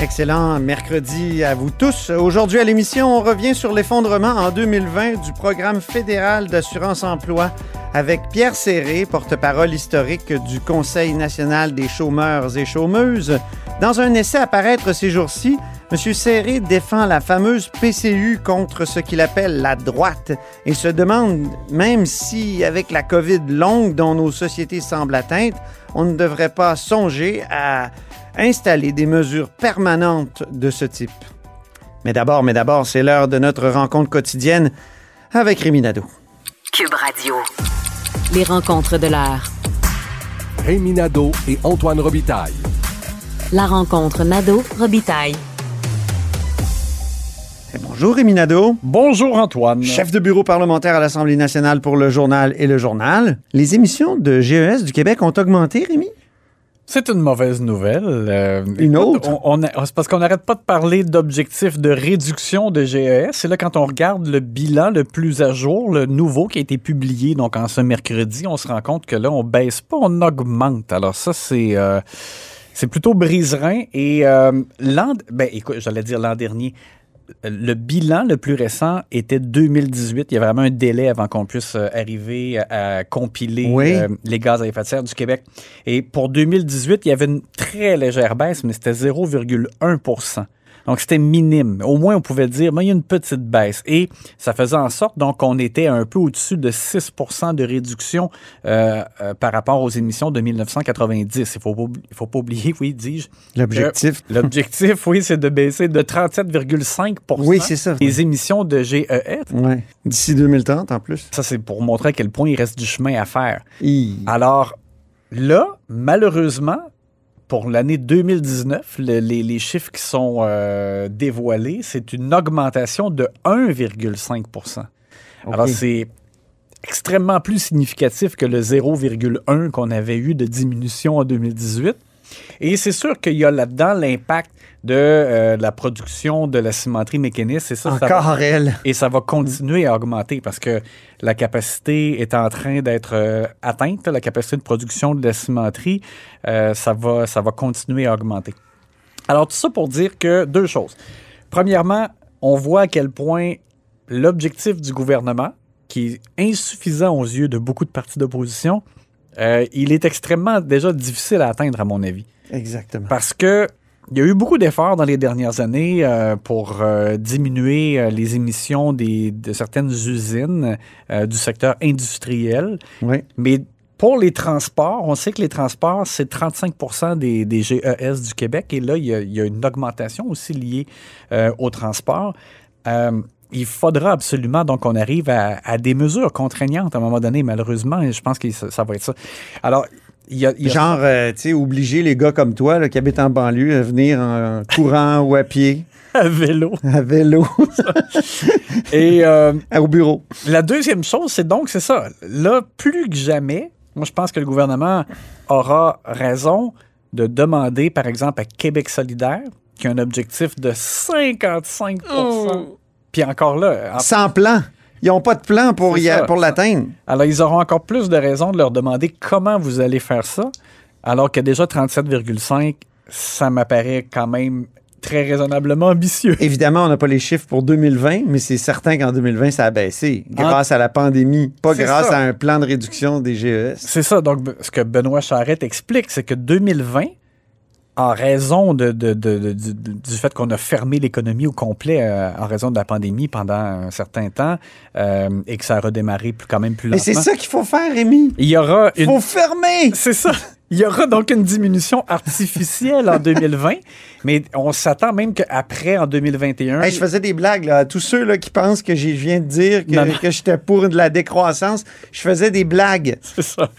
Excellent mercredi à vous tous. Aujourd'hui à l'émission, on revient sur l'effondrement en 2020 du programme fédéral d'assurance emploi avec Pierre Serré, porte-parole historique du Conseil national des chômeurs et chômeuses. Dans un essai à paraître ces jours-ci, M. Serré défend la fameuse PCU contre ce qu'il appelle la droite et se demande même si, avec la COVID longue dont nos sociétés semblent atteintes, on ne devrait pas songer à installer des mesures permanentes de ce type. Mais d'abord, mais d'abord, c'est l'heure de notre rencontre quotidienne avec Rémi Nadeau. Cube Radio. Les rencontres de l'heure. Rémi Nadeau et Antoine Robitaille. La rencontre Nadeau-Robitaille. Et bonjour Rémi Nadeau, Bonjour Antoine. chef de bureau parlementaire à l'Assemblée nationale pour le journal et le journal. Les émissions de GES du Québec ont augmenté, Rémi? C'est une mauvaise nouvelle. Euh, Une autre? on- on c'est parce qu'on n'arrête pas de parler d'objectifs de réduction de GES. Et là, quand on regarde le bilan le plus à jour, le nouveau qui a été publié donc en ce mercredi, on se rend compte que là, on baisse pas, on augmente. Alors ça, c'est euh, c'est plutôt briserin. Et euh, l'an, ben écoute, j'allais dire l'an dernier. Le bilan le plus récent était 2018. Il y a vraiment un délai avant qu'on puisse euh, arriver à, compiler Oui. euh, les gaz à effet de serre du Québec. Et pour 2018, il y avait une très légère baisse, mais c'était 0,1 donc, c'était minime. Au moins, on pouvait dire, mais il y a une petite baisse. Et ça faisait en sorte donc qu'on était un peu au-dessus de 6% de réduction euh, euh, par rapport aux émissions de 1990. Il faut, il faut pas oublier, oui, dis-je. L'objectif. L'objectif, oui, c'est de baisser de 37,5 Oui, les émissions de GES. Ouais. D'ici 2030 en plus. Ça, c'est pour montrer à quel point il reste du chemin à faire. Alors, là, malheureusement, pour l'année 2019, le- les, les chiffres qui sont euh, dévoilés, c'est une augmentation de 1,5% Alors, Ok. c'est extrêmement plus significatif que le 0,1 qu'on avait eu de diminution en 2018. Et c'est sûr qu'il y a là-dedans l'impact de euh, la production de la cimenterie mécaniste. Et ça, ça va- Encore elle. et ça va continuer à augmenter parce que la capacité est en train d'être euh, atteinte, la capacité de production de la cimenterie, euh, ça, va, ça va continuer à augmenter. Alors, tout ça pour dire que deux choses. Premièrement, on voit à quel point l'objectif du gouvernement, qui est insuffisant aux yeux de beaucoup de partis d'opposition, euh, il est extrêmement déjà difficile à atteindre, à mon avis. Exactement. Parce que il y a eu beaucoup d'efforts dans les dernières années euh, pour euh, diminuer euh, les émissions des, de certaines usines du secteur industriel. Oui. Mais pour les transports, on sait que les transports, c'est 35% des, des GES du Québec. Et là, il y a, il y a une augmentation aussi liée euh, au transport. Il faudra absolument donc qu'on arrive à, à des mesures contraignantes à un moment donné, malheureusement, et je pense que ça, ça va être ça. Alors, il y a, il y a- Genre, euh, tu sais, obliger les gars comme toi là, qui habitent en banlieue à venir en courant ou à pied, à vélo. à vélo, Et euh, au bureau. La deuxième chose, c'est donc, c'est ça. Là, plus que jamais, moi, je pense que le gouvernement aura raison de demander, par exemple, à Québec solidaire, qui a un objectif de 55 Puis encore là, en- Sans plan. ils n'ont pas de plan pour, y a- pour l'atteindre. Alors, ils auront encore plus de raisons de leur demander comment vous allez faire ça, alors que déjà 37,5, ça m'apparaît quand même très raisonnablement ambitieux. Évidemment, on n'a pas les chiffres pour 2020, mais c'est certain qu'en 2020, ça a baissé grâce à la pandémie, pas grâce ça. à un plan de réduction des GES. C'est ça. Donc, ce que Benoît Charette explique, c'est que 2020, en raison de, de- de- du, du fait qu'on a fermé l'économie au complet euh, en raison de la pandémie pendant un certain temps euh, et que ça a redémarré plus, quand même plus Mais lentement. c'est ça qu'il faut faire, Rémi. Il y aura une. faut fermer. C'est ça. Il y aura donc une diminution artificielle en 2020, mais on s'attend même qu'après, en 2021. Hey, je faisais des blagues là, à tous ceux là, qui pensent que je viens de dire Non, non. que, que j'étais pour de la décroissance. Je faisais des blagues. C'est ça.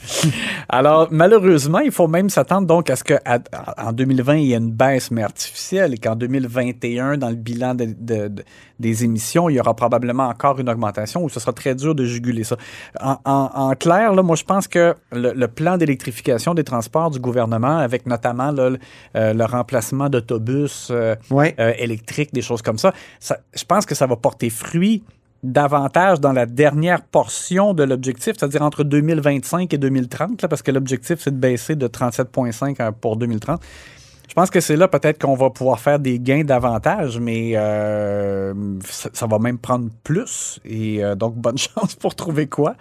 Alors, malheureusement, il faut même s'attendre donc à ce qu'en 2020, il y ait une baisse, mais artificielle, et qu'en 2021, dans le bilan de- de- de- des émissions, il y aura probablement encore une augmentation où ce sera très dur de juguler ça. En, en- en clair, là, moi, je pense que le, le plan d'électrification des transports du gouvernement, avec notamment là, le, euh, le remplacement d'autobus euh, Ouais. euh, électriques, des choses comme ça, ça, je pense que ça va porter fruit davantage dans la dernière portion de l'objectif, c'est-à-dire entre 2025 et 2030, là, parce que l'objectif, c'est de baisser de 37,5 à- pour 2030. Je pense que c'est là peut-être qu'on va pouvoir faire des gains davantage, mais euh, ça, ça va même prendre plus. Et euh, donc, bonne chance pour trouver quoi.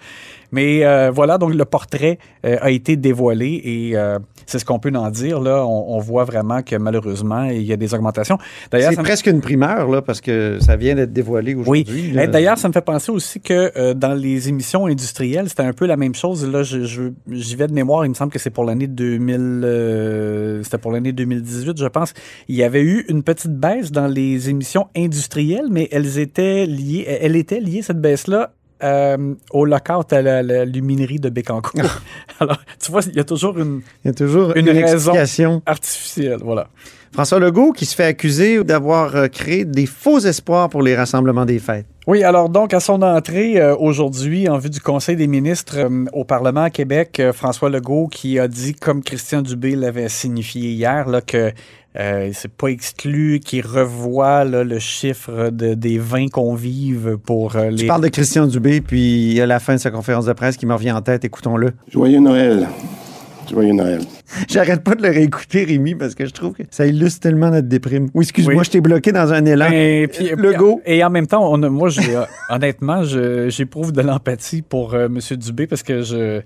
Mais euh, voilà, donc le portrait euh, a été dévoilé et euh, c'est ce qu'on peut en dire. Là, on, on voit vraiment que malheureusement, il y a des augmentations. D'ailleurs, C'est presque une primeur, là, parce que ça vient d'être dévoilé oui. aujourd'hui. là. Eh, D'ailleurs, ça me fait penser aussi que euh, dans les émissions industrielles, c'était un peu la même chose. Là, je, je- j'y vais de mémoire. Il me semble que c'est pour l'année 2000. euh, c'était pour l'année 2018, je pense. Il y avait eu une petite baisse dans les émissions industrielles, mais elles étaient liées. Elle était liée cette baisse-là. Euh, au lockout à la, la luminerie de Bécancourt. Alors, tu vois, il y a toujours une Il y a toujours une une, raison. explication. artificielle. Voilà. François Legault qui se fait accuser d'avoir euh, créé des faux espoirs pour les rassemblements des fêtes. Oui, alors donc à son entrée euh, aujourd'hui en vue du Conseil des ministres euh, au Parlement à Québec, euh, François Legault qui a dit, comme Christian Dubé l'avait signifié hier, là, que euh, c'est pas exclu qu'il revoit là, le chiffre de, des 20 convives pour euh, Je les... parle de Christian Dubé, puis à la fin de sa conférence de presse qui me revient en tête, écoutons-le. Joyeux Noël. Joyeux Noël. J'arrête pas de le réécouter, Rémi, parce que je trouve que ça illustre tellement notre déprime. Oui, excuse-moi, Oui. je t'ai bloqué dans un élan. Et, puis- Legault. et en même temps, on a- moi, euh, honnêtement, j'éprouve de l'empathie pour euh, M. Dubé parce que je.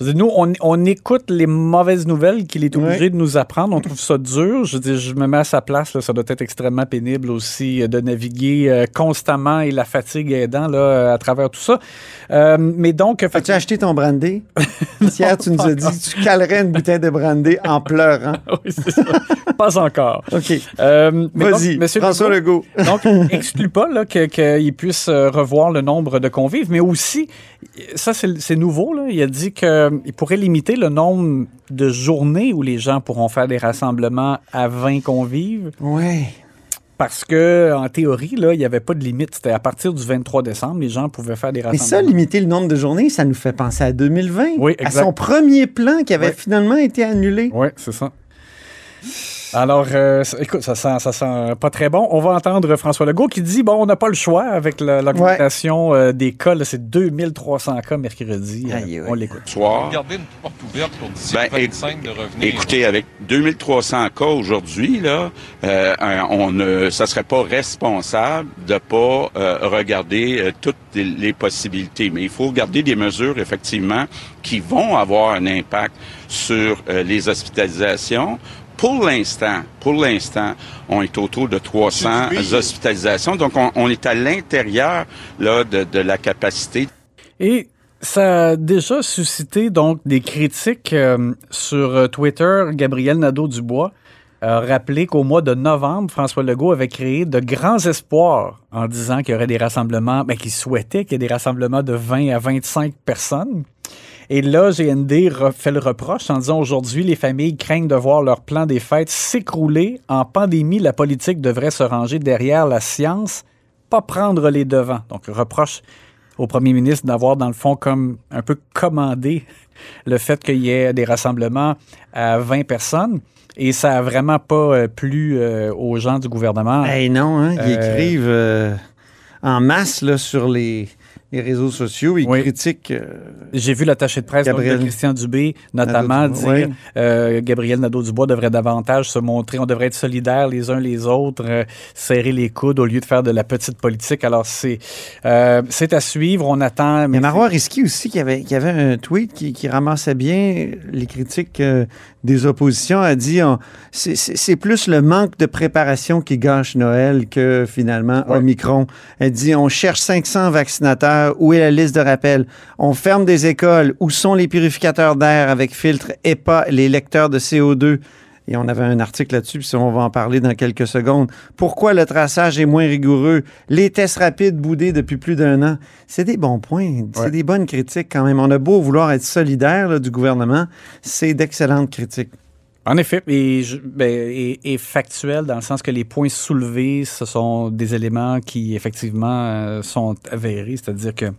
Nous, on, on écoute les mauvaises nouvelles qu'il est obligé Ouais. de nous apprendre. On trouve ça dur. Je dire, je me mets à sa place. là, ça doit être extrêmement pénible aussi euh, de naviguer euh, constamment et la fatigue aidant là, euh, à travers tout ça. Euh, mais donc, fait- As-tu acheté ton brandy? Hier, tu nous as dit que tu calerais une bouteille de brandy en pleurant. oui, c'est ça. pas encore. OK. Euh, Vas-y, François Legault-. Donc, exclut pas là, que- qu'il puisse revoir le nombre de convives, mais aussi, ça c'est nouveau, là, il a dit qu'il pourrait limiter le nombre de journées où les gens pourront faire des rassemblements à 20 convives, Ouais. parce que en théorie, là, il n'y avait pas de limite. C'était à partir du 23 décembre, les gens pouvaient faire des Mais ça, rassemblements. limiter le nombre de journées, ça nous fait penser à 2020. Oui, À exact. son premier plan qui avait finalement été annulé. Oui, c'est ça. Alors, euh, ça- écoute, ça sent, ça sent pas très bon. On va entendre François Legault qui dit, bon, on n'a pas le choix avec la- l'augmentation euh, des cas. là, C'est 2300 cas mercredi. Euh, Aïe. On l'écoute. soir. Garder une porte ouverte pour d'ici Ben, le 25 de revenir. Écoutez, avec 2300 cas aujourd'hui, là, euh, on ne, ça serait pas responsable de pas euh, regarder euh, toutes les, les possibilités. Mais il faut garder des mesures effectivement qui vont avoir un impact sur euh, les hospitalisations. Pour l'instant, pour l'instant, on est autour de 300 hospitalisations. Donc, on, on est à l'intérieur là de, de la capacité. Et ça a déjà suscité donc des critiques euh, sur euh, Twitter. Gabriel Nadeau-Dubois a rappelé qu'au mois de novembre, François Legault avait créé de grands espoirs en disant qu'il y aurait des rassemblements, ben, qu'il souhaitait qu'il y ait des rassemblements de 20 à 25 personnes. Et là, GND fait le reproche en disant aujourd'hui, les familles craignent de voir leur plan des fêtes s'écrouler. En pandémie, la politique devrait se ranger derrière la science, pas prendre les devants. Donc, reproche au premier ministre d'avoir, dans le fond, comme un peu commandé le fait qu'il y ait des rassemblements à 20 personnes. Et ça a vraiment pas euh, plu euh, aux gens du gouvernement. Hey non, hein, ils Euh, écrivent euh, en masse là, sur les, les réseaux sociaux. Il Oui. critique. euh, J'ai vu l'attaché de presse Gabriel de Christian Dubé, notamment dire euh, Gabriel Nadeau-Dubois devrait davantage se montrer, on devrait être solidaires les uns les autres, euh, serrer les coudes au lieu de faire de la petite politique. Alors, c'est euh, c'est à suivre, on attend. Il y a Marois Risky aussi qui avait, qui avait un tweet qui, qui ramassait bien les critiques des oppositions. A dit c'est- plus le manque de préparation qui gâche Noël que finalement Ouais. Omicron. Elle dit on cherche 500 vaccinateurs. Où est la liste de rappel? On ferme des écoles. Où sont les purificateurs d'air avec filtre et pas les lecteurs de CO2? Et on avait un article là-dessus, puis on va en parler dans quelques secondes. Pourquoi le traçage est moins rigoureux? Les tests rapides boudés depuis plus d'un an. C'est des bons points. C'est Ouais. des bonnes critiques quand même. On a beau vouloir être solidaire là, du gouvernement, c'est d'excellentes critiques. En effet, et, ben, factuel dans le sens que les points soulevés, ce sont des éléments qui effectivement euh, sont avérés, c'est-à-dire que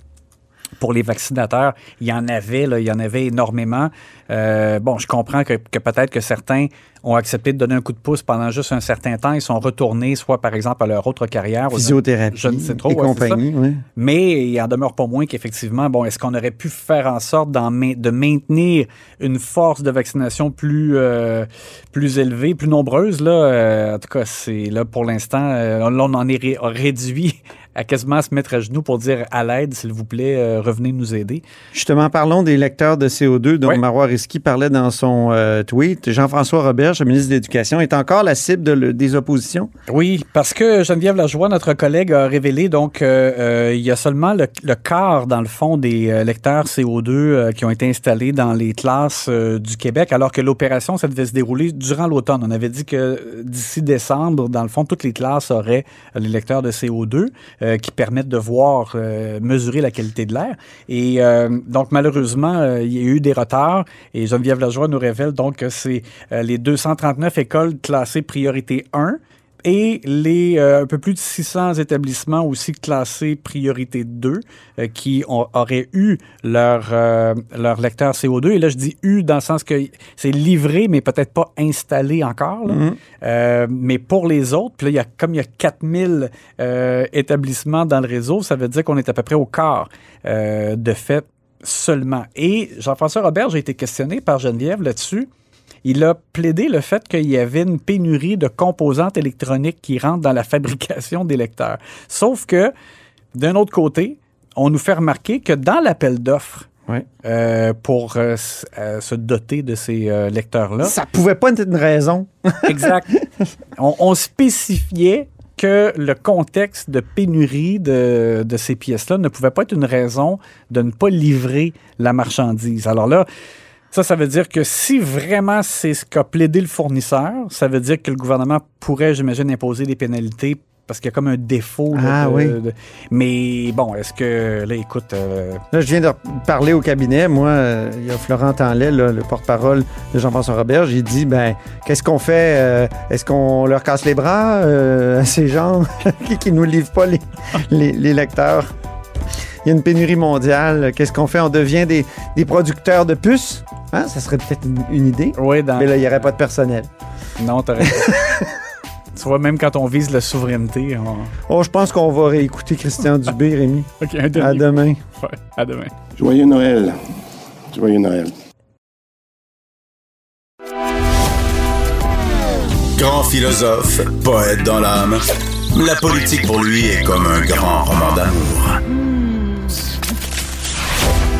pour les vaccinateurs, il y en avait, là, il y en avait énormément. Euh, bon, je comprends que peut-être que certains ont accepté de donner un coup de pouce pendant juste un certain temps. Ils sont retournés, soit par exemple à leur autre carrière, Physiothérapie je ne sais trop, et ouais, compagnie. Mais il en demeure pas moins qu'effectivement, bon, est-ce qu'on aurait pu faire en sorte de maintenir une force de vaccination plus, euh, plus élevée, plus nombreuse? Là, Euh, en tout cas, c'est là pour l'instant, euh, là, on en est ré- réduit à quasiment se mettre à genoux pour dire à l'aide, s'il vous plaît, euh, revenez nous aider. Justement, parlons des lecteurs de CO2 dont. Marois Risky parlait dans son euh, tweet. Jean-François Le ministre de l'Éducation, est encore la cible de le- des oppositions? Oui, parce que Geneviève Lajoie, notre collègue, a révélé donc euh, euh, il y a seulement le, quart, dans le fond, des euh, lecteurs CO2 euh, qui ont été installés dans les classes du Québec, alors que l'opération, ça devait se dérouler durant l'automne. On avait dit que d'ici décembre, dans le fond, toutes les classes auraient les lecteurs de CO2 euh, qui permettent de voir, mesurer la qualité de l'air. Et donc, malheureusement, il y a eu des retards et Geneviève Lajoie nous révèle donc que c'est les 239 écoles classées priorité 1 et les euh, un peu plus de 600 établissements aussi classés priorité 2 euh, qui ont- auraient eu leur, euh, leur lecteur CO2. Et là, je dis eu dans le sens que c'est livré, mais peut-être pas installé encore. là. Mhm. Euh, mais pour les autres, puis là, il y a, comme il y a 4000 euh, établissements dans le réseau, ça veut dire qu'on est à peu près au quart de fait seulement. Et Jean-François Robert, j'ai été questionné par Geneviève là-dessus. Il a plaidé le fait qu'il y avait une pénurie de composantes électroniques qui rentrent dans la fabrication des lecteurs. Sauf que, d'un autre côté, on nous fait remarquer que dans l'appel d'offres euh, pour euh, euh, se doter de ces lecteurs-là, Ça pouvait pas être une raison. Exact. on, on spécifiait que le contexte de pénurie de, de ces pièces-là ne pouvait pas être une raison de ne pas livrer la marchandise. Alors là, ça, ça veut dire que si vraiment c'est ce qu'a plaidé le fournisseur, ça veut dire que le gouvernement pourrait, j'imagine, imposer des pénalités parce qu'il y a comme un défaut. là, Ah de- oui. de- mais bon, est-ce que, là, écoute, euh, Là, je viens de parler au cabinet. Moi, euh, il y a Florent Tanlet, là, le porte-parole de Jean-François Robert. J'ai dit, ben, qu'est-ce qu'on fait? Euh, Est-ce qu'on leur casse les bras à ces gens qui, qui nous livrent pas les, les, les lecteurs? Il y a une pénurie mondiale. Qu'est-ce qu'on fait? On devient des, des producteurs de puces? Hein? Ça serait peut-être une, une idée. oui, dans... Mais là, il n'y aurait pas de personnel. Non, t'as raison. tu vois, même quand on vise la souveraineté, on... Oh, je pense qu'on va réécouter Christian Dubé, Rémi. OK, un À demain. Ouais, à demain. Joyeux Noël. Joyeux Noël. Grand philosophe, poète dans l'âme, la politique pour lui est comme un grand roman d'amour.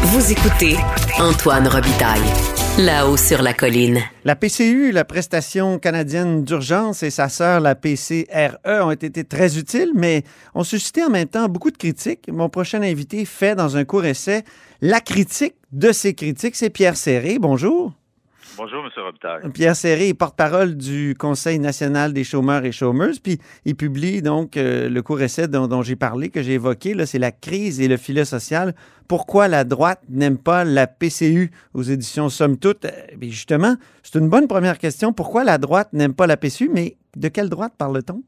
Vous écoutez Antoine Robitaille, là-haut sur la colline. La PCU, la prestation canadienne d'urgence, et sa sœur, la PCRE, ont été très utiles, mais ont suscité en même temps beaucoup de critiques. Mon prochain invité fait dans un court essai la critique de ces critiques. C'est Pierre Serré. Bonjour. Bonjour, M. Robitaille. Pierre Serré est porte-parole du Conseil national des chômeurs et chômeuses, puis il publie donc euh, le court essai dont, dont j'ai parlé, que j'ai évoqué, là, c'est la crise et le filet social. Pourquoi la droite n'aime pas la PCU aux éditions Somme Toute? Euh, bien, justement, c'est une bonne première question. Pourquoi la droite n'aime pas la PCU? Mais de quelle droite parle-t-on?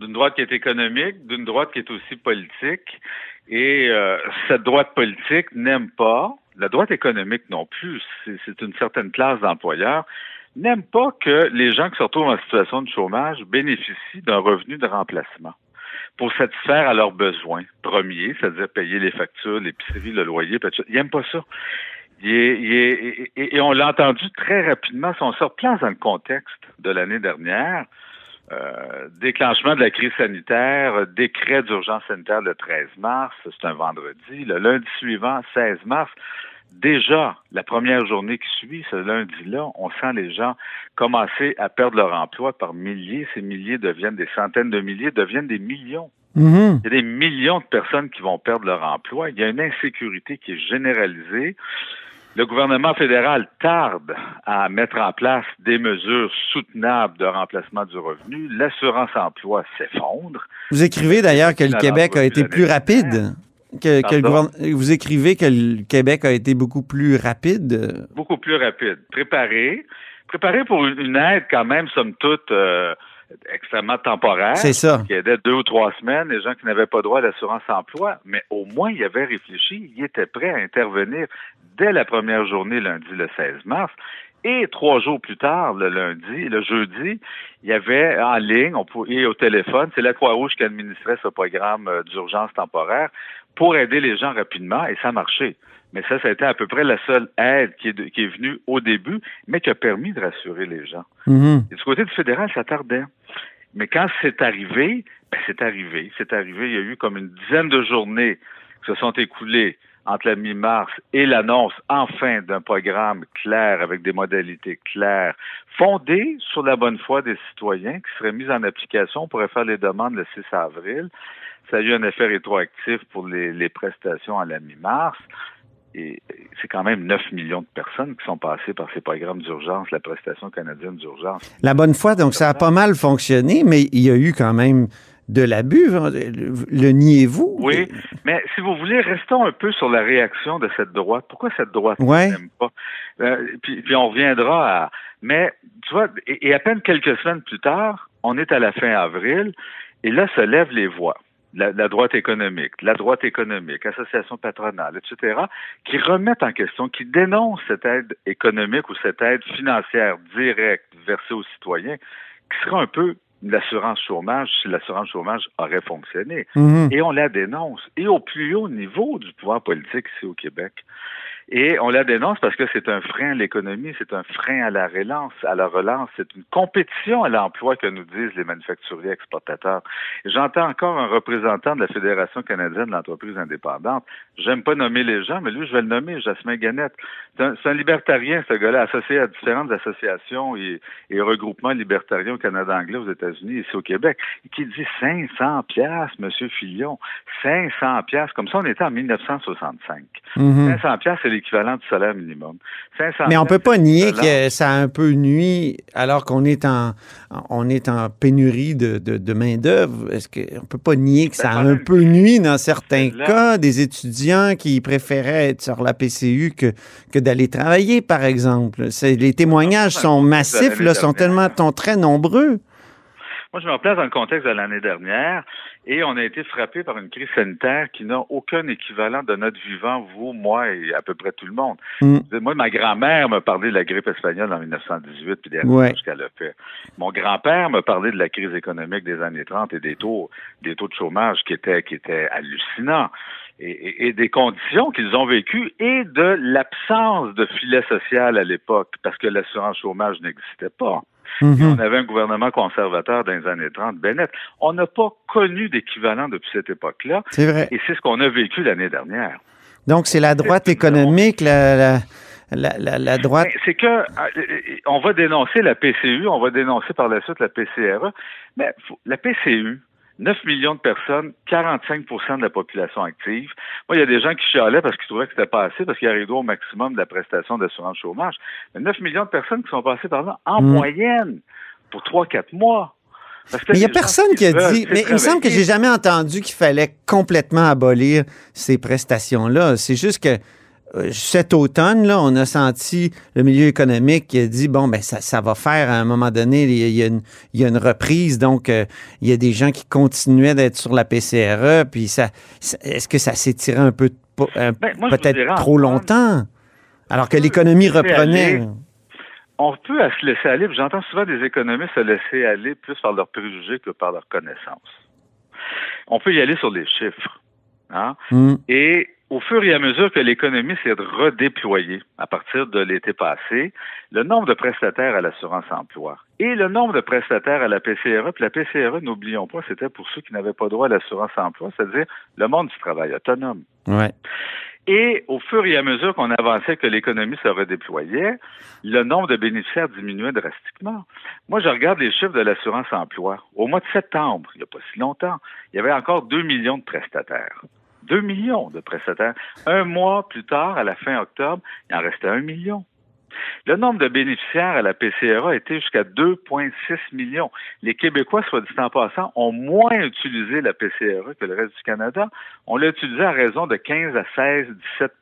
D'une droite qui est économique, d'une droite qui est aussi politique. Et euh, cette droite politique n'aime pas, la droite économique non plus, c'est une certaine classe d'employeurs, n'aime pas que les gens qui se retrouvent en situation de chômage bénéficient d'un revenu de remplacement. pour satisfaire à leurs besoins premiers, c'est-à-dire payer les factures, l'épicerie, le loyer. Ils n'aiment pas ça. Et, on l'a entendu très rapidement, si on se replace dans le contexte de l'année dernière, euh, déclenchement de la crise sanitaire, décret d'urgence sanitaire le 13 mars, c'est un vendredi. Le lundi suivant, 16 mars, déjà, la première journée qui suit, ce lundi-là, on sent les gens commencer à perdre leur emploi par milliers. Ces milliers deviennent des centaines de milliers, deviennent des millions. Mhm. Il y a des millions de personnes qui vont perdre leur emploi. Il y a une insécurité qui est généralisée. Le gouvernement fédéral tarde à mettre en place des mesures soutenables de remplacement du revenu. L'assurance emploi s'effondre. Vous écrivez d'ailleurs que le Québec a été plus rapide. Que, que le vous écrivez que le Québec a été beaucoup plus rapide. beaucoup plus rapide. Préparé. Préparé pour une, une aide quand même, somme toute, euh, extrêmement temporaire. C'est ça. Qui aidait deux ou trois semaines les gens qui n'avaient pas droit à l'assurance emploi. Mais au moins, il avait réfléchi. Il était prêt à intervenir dès la première journée, lundi le 16 mars. Et trois jours plus tard, le lundi, le jeudi, il y avait en ligne on et au téléphone, c'est la Croix-Rouge qui administrait ce programme euh, d'urgence temporaire pour aider les gens rapidement et ça a marché. Mais ça, ça a été à peu près la seule aide qui est, de- qui est venue au début, mais qui a permis de rassurer les gens. Mhm. Et du côté du fédéral, ça tardait. Mais quand c'est arrivé, ben c'est arrivé. C'est arrivé. Il y a eu comme une dizaine de journées qui se sont écoulées entre la mi-mars et l'annonce enfin d'un programme clair avec des modalités claires, fondé sur la bonne foi des citoyens, qui serait mis en application. On pourrait faire les demandes le 6 avril. Ça a eu un effet rétroactif pour les, les prestations à la mi-mars. Et c'est quand même 9 millions de personnes qui sont passées par ces programmes d'urgence, la prestation canadienne d'urgence. La bonne foi, donc ça a pas mal fonctionné, mais il y a eu quand même de l'abus. Le, le niez-vous? Oui, mais si vous voulez, restons un peu sur la réaction de cette droite. Pourquoi cette droite Ouais. n'aime pas? Euh, puis, puis on reviendra à... Mais, tu vois, et, et à peine quelques semaines plus tard, on est à la fin avril, et là se lèvent les voix. La, la droite économique, la droite économique, association patronale, etc., qui remettent en question, qui dénoncent cette aide économique ou cette aide financière directe versée aux citoyens, qui sera un peu l'assurance chômage si l'assurance chômage aurait fonctionné. Mhm. Et on la dénonce. Et au plus haut niveau du pouvoir politique ici au Québec. Et on la dénonce parce que c'est un frein à l'économie, c'est un frein à la relance, à la relance, c'est une compétition à l'emploi que nous disent les manufacturiers exportateurs. J'entends encore un représentant de la Fédération canadienne de l'entreprise indépendante. J'aime pas nommer les gens, mais lui, je vais le nommer, Jasmin Gannett. C'est un, libertarien, ce gars-là, associé à différentes associations et, et regroupements libertariens au Canada anglais, aux États-Unis, ici au Québec, qui dit 500 piastres, Monsieur Fillon, 500 piastres. Comme ça, on était en 1965. Mhm. 500 piastres, c'est l'équivalent du salaire minimum. 500 Mais on peut piastres, pas nier que ça a un peu nuit alors qu'on est en on est en pénurie de, de, de main d'œuvre. Est-ce que on peut pas nier que ça a un peu nuit dans certains là- cas? Des étudiants qui préféraient être sur la PCU que que d'aller travailler par exemple. Les témoignages Ah, sont massifs là, sont tellement sont très nombreux. Moi, je me place dans le contexte de l'année dernière et on a été frappé par une crise sanitaire qui n'a aucun équivalent de notre vivant, vous, moi et à peu près tout le monde. Mm. Moi, ma grand-mère me parlait de la grippe espagnole en 1918 puis des Ouais. qu'elle a fait. Mon grand-père me parlait de la crise économique des années 30 et des taux, des taux de chômage qui étaient, qui étaient hallucinants. Et, et- et des conditions qu'ils ont vécues et de l'absence de filet social à l'époque parce que l'assurance chômage n'existait pas. Mhm. On avait un gouvernement conservateur dans les années 30, Bennett. On n'a pas connu d'équivalent depuis cette époque-là. C'est vrai. Et c'est ce qu'on a vécu l'année dernière. Donc c'est la droite économique la la, la, la- la droite Ben, C'est que euh, on va dénoncer la PCU, on va dénoncer par la suite la PCRE, mais la PCU, 9 millions de personnes, 45% de la population active. Moi, il y a des gens qui chialaient parce qu'ils trouvaient que c'était pas assez, parce qu'ils arrivaient au maximum de la prestation d'assurance chômage. Mais 9 millions de personnes qui sont passées par là, en Mm. moyenne, pour 3-4 mois. Parce que Mais il n'y a personne ce qui a dit. Mais il me semble que j'ai jamais entendu qu'il fallait complètement abolir ces prestations-là. C'est juste que cet automne, là, on a senti le milieu économique qui a dit bon, ben ça, ça va faire à un moment donné, il y a, une, il y a une reprise, donc euh, il y a des gens qui continuaient d'être sur la PCRE, puis ça, ça- est-ce que ça s'est tiré un peu, un- Ben, peut-être trop longtemps, alors que l'économie reprenait. aller. on peut se laisser aller. J'entends souvent des économistes se laisser aller plus par leurs préjugés que par leur connaissance. on peut y aller sur les chiffres. Hein? Mm. Et au fur et à mesure que l'économie s'est redéployée à partir de l'été passé, le nombre de prestataires à l'assurance-emploi et le nombre de prestataires à la PCRE, puis la PCRE, n'oublions pas, c'était pour ceux qui n'avaient pas droit à l'assurance-emploi, c'est-à-dire le monde du travail autonome. Ouais. Et au fur et à mesure qu'on avançait, que l'économie se redéployait, le nombre de bénéficiaires diminuait drastiquement. Moi, je regarde les chiffres de l'assurance-emploi. Au mois de septembre, il n'y a pas si longtemps, il y avait encore 2 millions de prestataires. 2 millions de prestataires. Un mois plus tard, à la fin octobre, il en restait un million. Le nombre de bénéficiaires à la PCRA été jusqu'à 2,6 millions. Les Québécois, soit dit en passant, ont moins utilisé la PCRA que le reste du Canada. On l'a utilisé à raison de 15 à 16, 17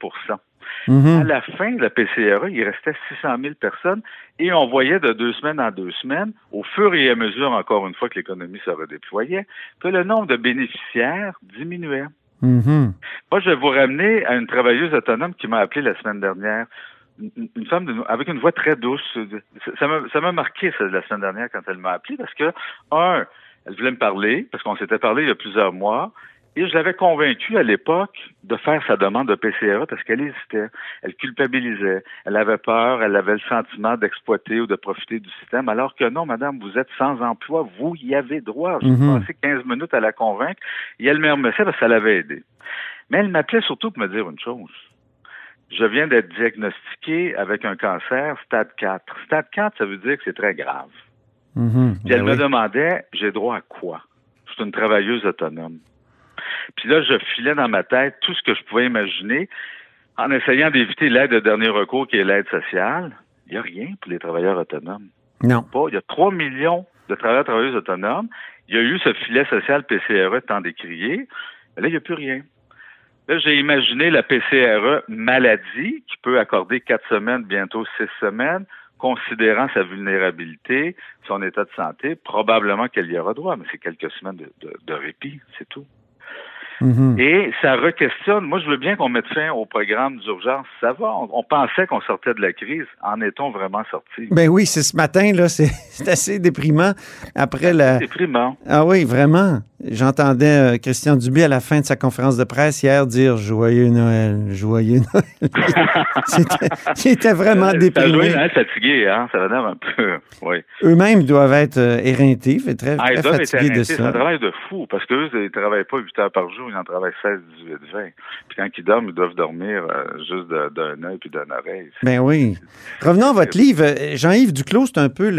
Mhm. À la fin de la PCRA, il restait 600 000 personnes et on voyait de deux semaines en deux semaines, au fur et à mesure, encore une fois, que l'économie se redéployait, que le nombre de bénéficiaires diminuait. Mhm. Moi, je vais vous ramener à une travailleuse autonome qui m'a appelé la semaine dernière. Une, femme de- avec une voix très douce. Ça m'a marqué ça, la semaine dernière quand elle m'a appelé parce que, un, elle voulait me parler parce qu'on s'était parlé il y a plusieurs mois et je l'avais convaincue à l'époque de faire sa demande de PCRA parce qu'elle hésitait, elle culpabilisait, elle avait peur, elle avait le sentiment d'exploiter ou de profiter du système alors que non, madame, vous êtes sans emploi, vous y avez droit. J'ai Mhm. passé 15 minutes à la convaincre et elle me remerciait parce que ça l'avait aidé. Mais elle m'appelait surtout pour me dire une chose. Je viens d'être diagnostiqué avec un cancer stade 4. Stade 4, ça veut dire que c'est très grave. Mhm. Puis elle Ben me oui. demandait, j'ai droit à quoi? Je suis une travailleuse autonome. Puis là, je filais dans ma tête tout ce que je pouvais imaginer en essayant d'éviter l'aide de dernier recours qui est l'aide sociale. Il n'y a rien pour les travailleurs autonomes. Non. Pas. Il y a 3 millions de travailleurs travailleuses autonomes. Il y a eu ce filet social PCRE tant décrié. Mais là, il n'y a plus rien. Là, j'ai imaginé la PCRE maladie qui peut accorder quatre semaines, bientôt six semaines, considérant sa vulnérabilité, son état de santé, probablement qu'elle y aura droit, mais c'est quelques semaines de, de- de répit, c'est tout. Mhm. Et ça re-questionne. Moi, je veux bien qu'on mette fin au programme d'urgence. Ça va. On, on pensait qu'on sortait de la crise. En est-on vraiment sorti? Ben oui, c'est ce matin, là, c'est assez déprimant. Après la. Déprimant. Ah oui, vraiment. J'entendais euh, Christian Dubé à la fin de sa conférence de presse hier dire Joyeux Noël, joyeux Noël. C'était- vraiment Ça déprimé. être fatigué, hein? Ça va l'air un peu. Oui. Eux-mêmes doivent être euh, éreintés, très, Ah, ils très doivent être fatigués de arrêtés. C'est un ça. travail de fou parce qu'eux, ils ne travaillent pas 8 heures par jour, ils en travaillent 16, 18, 20. Puis quand ils dorment, ils doivent dormir euh, juste d'un œil puis d'une oreille. Ben oui. Revenons à votre livre. Euh, Jean-Yves Duclos, c'est un peu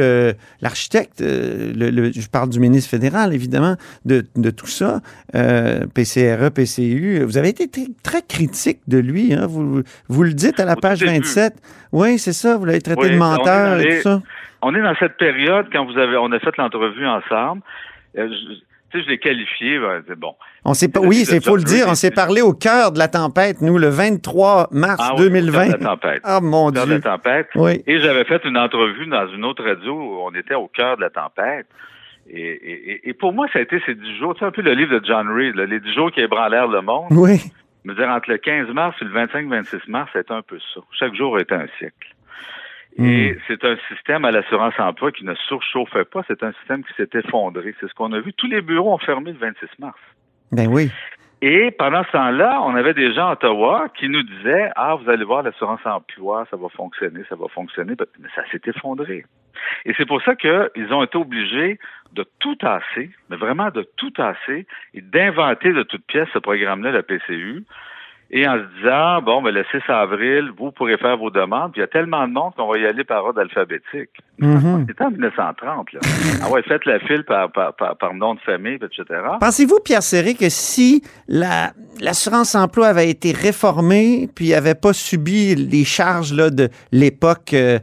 l'architecte, euh, le, le- je parle du ministre fédéral, évidemment, de, de tout ça. Euh, PCRE, PCU. Vous avez été très, critique de lui. Hein? Vous, vous le dites à la page tout début. 27. Oui, c'est ça. Vous l'avez traité Oui, de menteur et tout ça. On est dans cette période quand vous avez, on a fait l'entrevue ensemble. Euh, je- tu sais, je l'ai qualifié. ben, c'est bon. On s'est oui, c'est faut le dire, on s'est parlé au cœur de la tempête, nous, le 23 mars Ah oui, au 2020. de la tempête. Ah, mon Au cœur de Dieu. la tempête. Oui. Et j'avais fait une entrevue dans une autre radio où on était au cœur de la tempête. Et, et- et- et pour moi, ça a été ces dix jours. Tu sais, un peu le livre de John Reed, là, les dix jours qui ébranlèrent le monde. Oui. Je veux dire, entre le 15 mars et le 25-26 mars, c'était un peu ça. Chaque jour était un siècle. Et c'est un système à l'assurance emploi qui ne surchauffait pas. C'est un système qui s'est effondré. C'est ce qu'on a vu. Tous les bureaux ont fermé le 26 mars. Ben oui. Et pendant ce temps-là, on avait des gens à Ottawa qui nous disaient Ah, vous allez voir, l'assurance emploi, ça va fonctionner, ça va fonctionner. Ben, Mais ça s'est effondré. Et c'est pour ça qu'ils ont été obligés de tout tasser, mais vraiment de tout tasser, et d'inventer de toutes pièces ce programme-là, la PCU. Et en se disant, bon, ben, le 6 avril, vous pourrez faire vos demandes. Puis il y a tellement de monde qu'on va y aller par ordre alphabétique. Mhm. C'était en 1930, là. Ah ouais, faites la file par, par, par, par nom de famille, etc. Pensez-vous, Pierre Serré, que si la- l'assurance emploi avait été réformée puis avait pas subi les charges là, de l'époque, euh,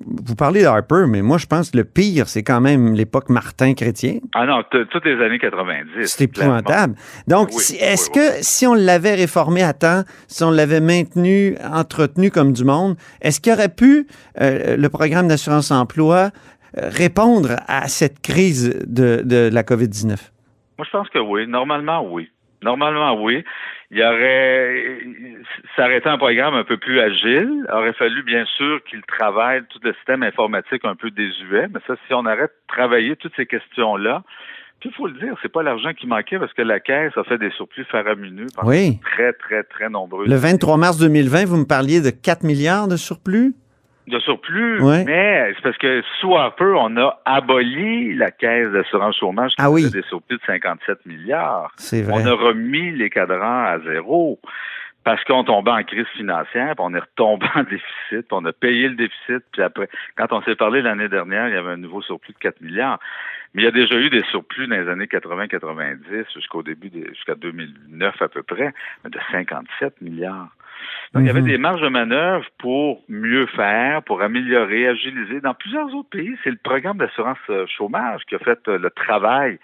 vous parlez d'Harper, mais moi je pense que le pire, c'est quand même l'époque Martin-Chrétien. Ah non, toutes les années 90. C'est épouvantable. Donc, Oui, si- est-ce que si on l'avait réformé à temps, si on l'avait maintenu, entretenu comme du monde, est-ce qu'il aurait pu, euh, le programme d'assurance emploi, euh, répondre à cette crise de, de la COVID-19? Moi, je pense que oui. Normalement, oui. Normalement, oui. Il aurait, ça aurait été un programme un peu plus agile. Il aurait fallu, bien sûr, qu'il travaille tout le système informatique un peu désuet. Mais ça, si on arrête de travailler toutes ces questions-là, Puis il faut le dire, c'est pas l'argent qui manquait parce que la Caisse a fait des surplus faramineux pendant Oui. très, très, très nombreux. Le 23 mars 2020, vous me parliez de 4 milliards de surplus? De surplus, Ouais. mais c'est parce que sous Harper, on a aboli la caisse d'assurance chômage qui Ah oui. des surplus de 57 milliards. C'est vrai. On a remis les cadrans à zéro parce qu'on tombait en crise financière, puis on est retombé en déficit, puis on a payé le déficit, puis après, quand on s'est parlé l'année dernière, il y avait un nouveau surplus de 4 milliards. Mais il y a déjà eu des surplus dans les années 80-90 jusqu'au début, des- jusqu'à 2009 à peu près, de 57 milliards. Donc, il y avait Mhm. des marges de manœuvre pour mieux faire, pour améliorer, agiliser. Dans plusieurs autres pays, c'est le programme d'assurance euh, chômage qui a fait euh, le travail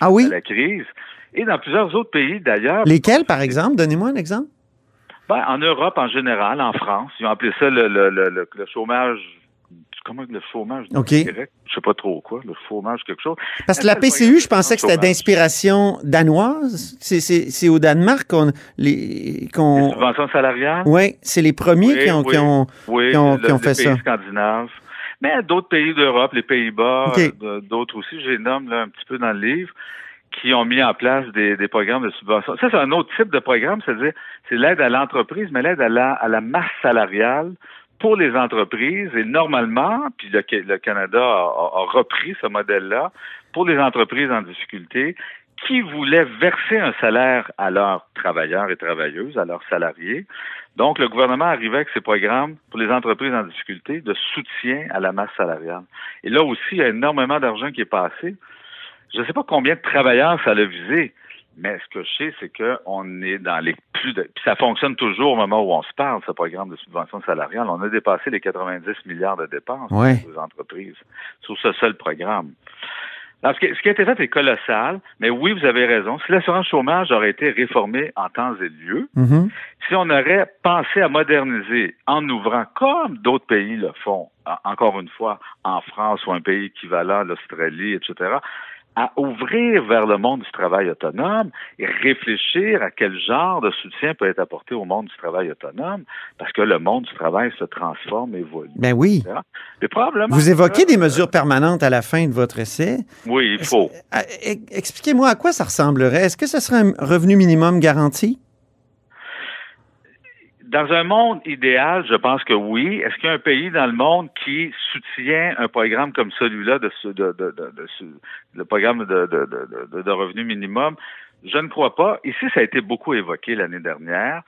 Ah oui? à la crise. Et dans plusieurs autres pays, d'ailleurs, Lesquels, par exemple? Donnez-moi un exemple. Ben, en Europe en général, en France, ils ont appelé ça le, le, le, chômage. Comment le chômage OK. direct? Je sais pas trop quoi, le chômage quelque chose. Parce que la PCU, je pensais que c'était d'inspiration danoise. C'est- au Danemark qu'on... Les, qu'on... subventions salariales? Oui, c'est les premiers Oui, qui ont, oui. qui ont, Oui, qui ont, le- qui ont les fait pays ça. scandinaves. Mais d'autres pays d'Europe, les Pays-Bas, euh, d'autres aussi, les nomme là, un petit peu dans le livre, qui ont mis en place des, des programmes de subvention. Ça, c'est un autre type de programme, c'est-à-dire c'est l'aide à l'entreprise, mais l'aide à la, à la masse salariale pour les entreprises. Et normalement, puis le, le Canada a, a- repris ce modèle-là pour les entreprises en difficulté qui voulaient verser un salaire à leurs travailleurs et travailleuses, à leurs salariés. Donc, le gouvernement arrivait avec ces programmes pour les entreprises en difficulté de soutien à la masse salariale. Et là aussi, il y a énormément d'argent qui est passé. Je ne sais pas combien de travailleurs ça l'a visé, mais ce que je sais, c'est qu'on est dans les plus de... Puis ça fonctionne toujours au moment où on se parle, ce programme de subvention salariale. On a dépassé les 90 milliards de dépenses Ouais. les entreprises sur ce seul programme. Alors, ce, qui, ce qui a été fait est colossal, mais oui, vous avez raison. Si l'assurance chômage aurait été réformée en temps et lieu, Mhm. si on aurait pensé à moderniser en ouvrant, comme d'autres pays le font, en- encore une fois, en France ou un pays équivalent, l'Australie, etc., à ouvrir vers le monde du travail autonome et réfléchir à quel genre de soutien peut être apporté au monde du travail autonome, parce que le monde du travail se transforme, évolue. Ben oui. etc. Mais probablement Vous évoquez que- des mesures permanentes à la fin de votre essai. Oui, il faut. Ah, e- Expliquez-moi à quoi ça ressemblerait. Est-ce que ce serait un revenu minimum garanti? Dans un monde idéal, je pense que oui. Est-ce qu'il y a un pays dans le monde qui soutient un programme comme celui-là, de, de, de, de, le programme de, de, de, revenu minimum? Je ne crois pas. Ici, ça a été beaucoup évoqué l'année dernière.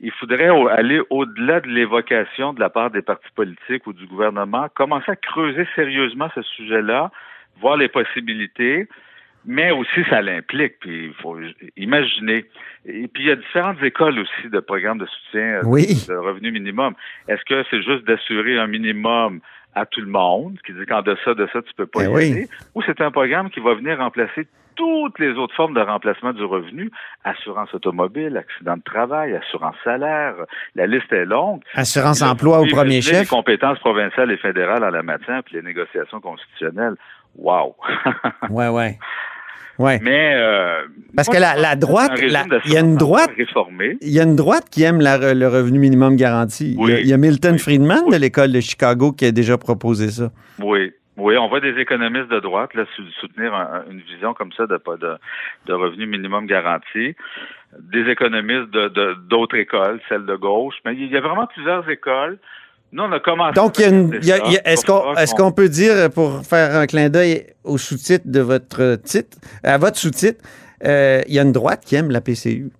Il faudrait au- aller au-delà de l'évocation de la part des partis politiques ou du gouvernement, commencer à creuser sérieusement ce sujet-là, voir les possibilités, mais aussi ça l'implique. Puis il faut imaginer. Et puis il y a différentes écoles aussi de programmes de soutien euh, Oui. de revenu minimum. Est-ce que c'est juste d'assurer un minimum à tout le monde, qui dit qu'en deçà de ça, tu peux pas Ben y oui. aller, ou c'est un programme qui va venir remplacer toutes les autres formes de remplacement du revenu, assurance automobile, accident de travail, assurance salaire, la liste est longue. Assurance emploi au premier chef. Les compétences provinciales et fédérales en la matière, puis les négociations constitutionnelles. Wow! Ouais, ouais. Ouais. Mais euh, Parce moi, que la, droite, il y a une droite, réformée. il y a une droite qui aime la le revenu minimum garanti. Il y a- Oui. il y a Milton Oui. Friedman de l'école de Chicago qui a déjà proposé ça. Oui. Oui, on voit des économistes de droite là, sou- soutenir un- une vision comme ça de pas de, de revenu minimum garanti. Des économistes de- d'autres écoles, celles de gauche. Mais il y a vraiment plusieurs écoles. Nous, on a commencé. Donc, ça. est-ce qu'on ça qu'on peut dire, pour faire un clin d'œil au sous-titre de votre titre, à votre sous-titre, euh, il y a une droite qui aime la PCU.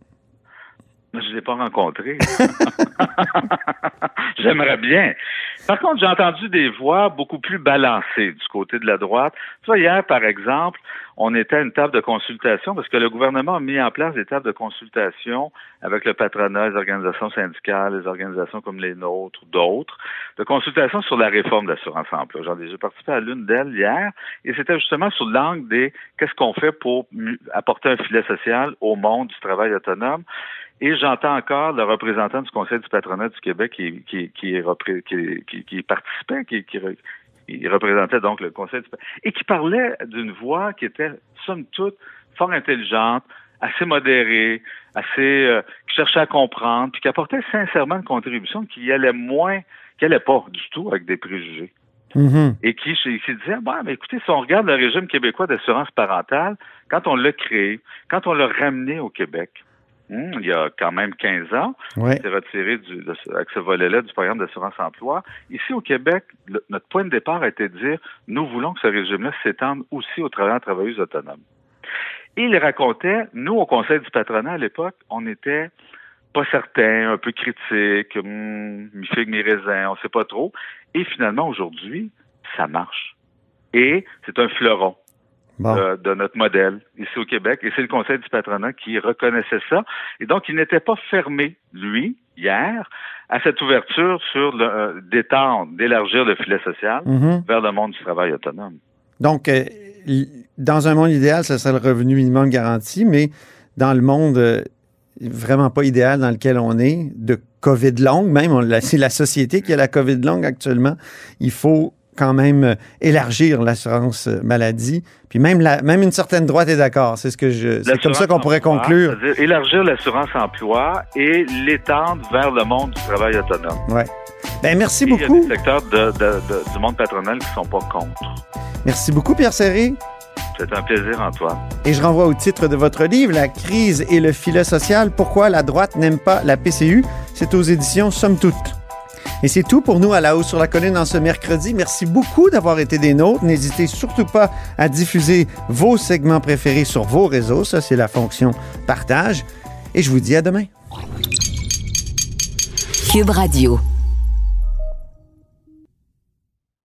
Je ne l'ai pas rencontré. J'aimerais bien. Par contre, j'ai entendu des voix beaucoup plus balancées du côté de la droite. Tu vois, hier, par exemple, on était à une table de consultation parce que le gouvernement a mis en place des tables de consultation avec le patronat, les organisations syndicales, les organisations comme les nôtres, d'autres, de consultation sur la réforme de l'assurance emploi. J'en ai j'ai participé à l'une d'elles hier et c'était justement sur l'angle des qu'est-ce qu'on fait pour apporter un filet social au monde du travail autonome. Et j'entends encore le représentant du Conseil du patronat du Québec qui, qui, qui, qui, qui, qui qui, il représentait donc le Conseil du et qui parlait d'une voix qui était, somme toute, fort intelligente, assez modérée, assez euh, qui cherchait à comprendre, puis qui apportait sincèrement une contribution qui allait moins, qui allait pas du tout avec des préjugés. Mhm. et qui, qui disait, bon, mais écoutez, si on regarde le régime québécois d'assurance parentale, quand on l'a créé, quand on l'a ramené au Québec, hum, il y a quand même 15 ans, Ouais. s'est retiré du, de avec ce volet-là du programme d'assurance emploi. Ici au Québec, le- notre point de départ a été de dire, nous voulons que ce régime-là s'étende aussi aux travailleurs travailleuses autonomes. Et il racontait, nous, au Conseil du patronat à l'époque, on était pas certains, un peu critiques, hum, mi figue, mi raisin, on sait pas trop. Et finalement, aujourd'hui, ça marche. Et c'est un fleuron Bon. euh, de notre modèle ici au Québec. Et c'est le Conseil du patronat qui reconnaissait ça. Et donc, il n'était pas fermé, lui, hier, à cette ouverture sur le, euh, d'étendre, d'élargir le filet social Mhm. vers le monde du travail autonome. Donc, euh, dans un monde idéal, ce serait le revenu minimum garanti, mais dans le monde euh, vraiment pas idéal dans lequel on est, de COVID longue, même, c'est la société qui a la COVID longue actuellement, il faut quand même euh, élargir l'assurance euh, maladie. Puis même, la, même une certaine droite est d'accord. C'est ce que je. C'est comme ça qu'on pourrait conclure. élargir l'assurance emploi et l'étendre vers le monde du travail autonome. Ouais. Ben, merci Et Il y a beaucoup. des secteurs de- de- de- du monde patronal qui sont pas contre. Merci beaucoup, Pierre Serré. C'est un plaisir, Antoine. Et je renvoie au titre de votre livre, La crise et le filet social, pourquoi la droite n'aime pas la PCU. C'est aux éditions Somme Toute. Et c'est tout pour nous à la hausse sur la colline en ce mercredi. Merci beaucoup d'avoir été des nôtres. N'hésitez surtout pas à diffuser vos segments préférés sur vos réseaux. Ça, c'est la fonction partage. Et je vous dis à demain. Cube Radio.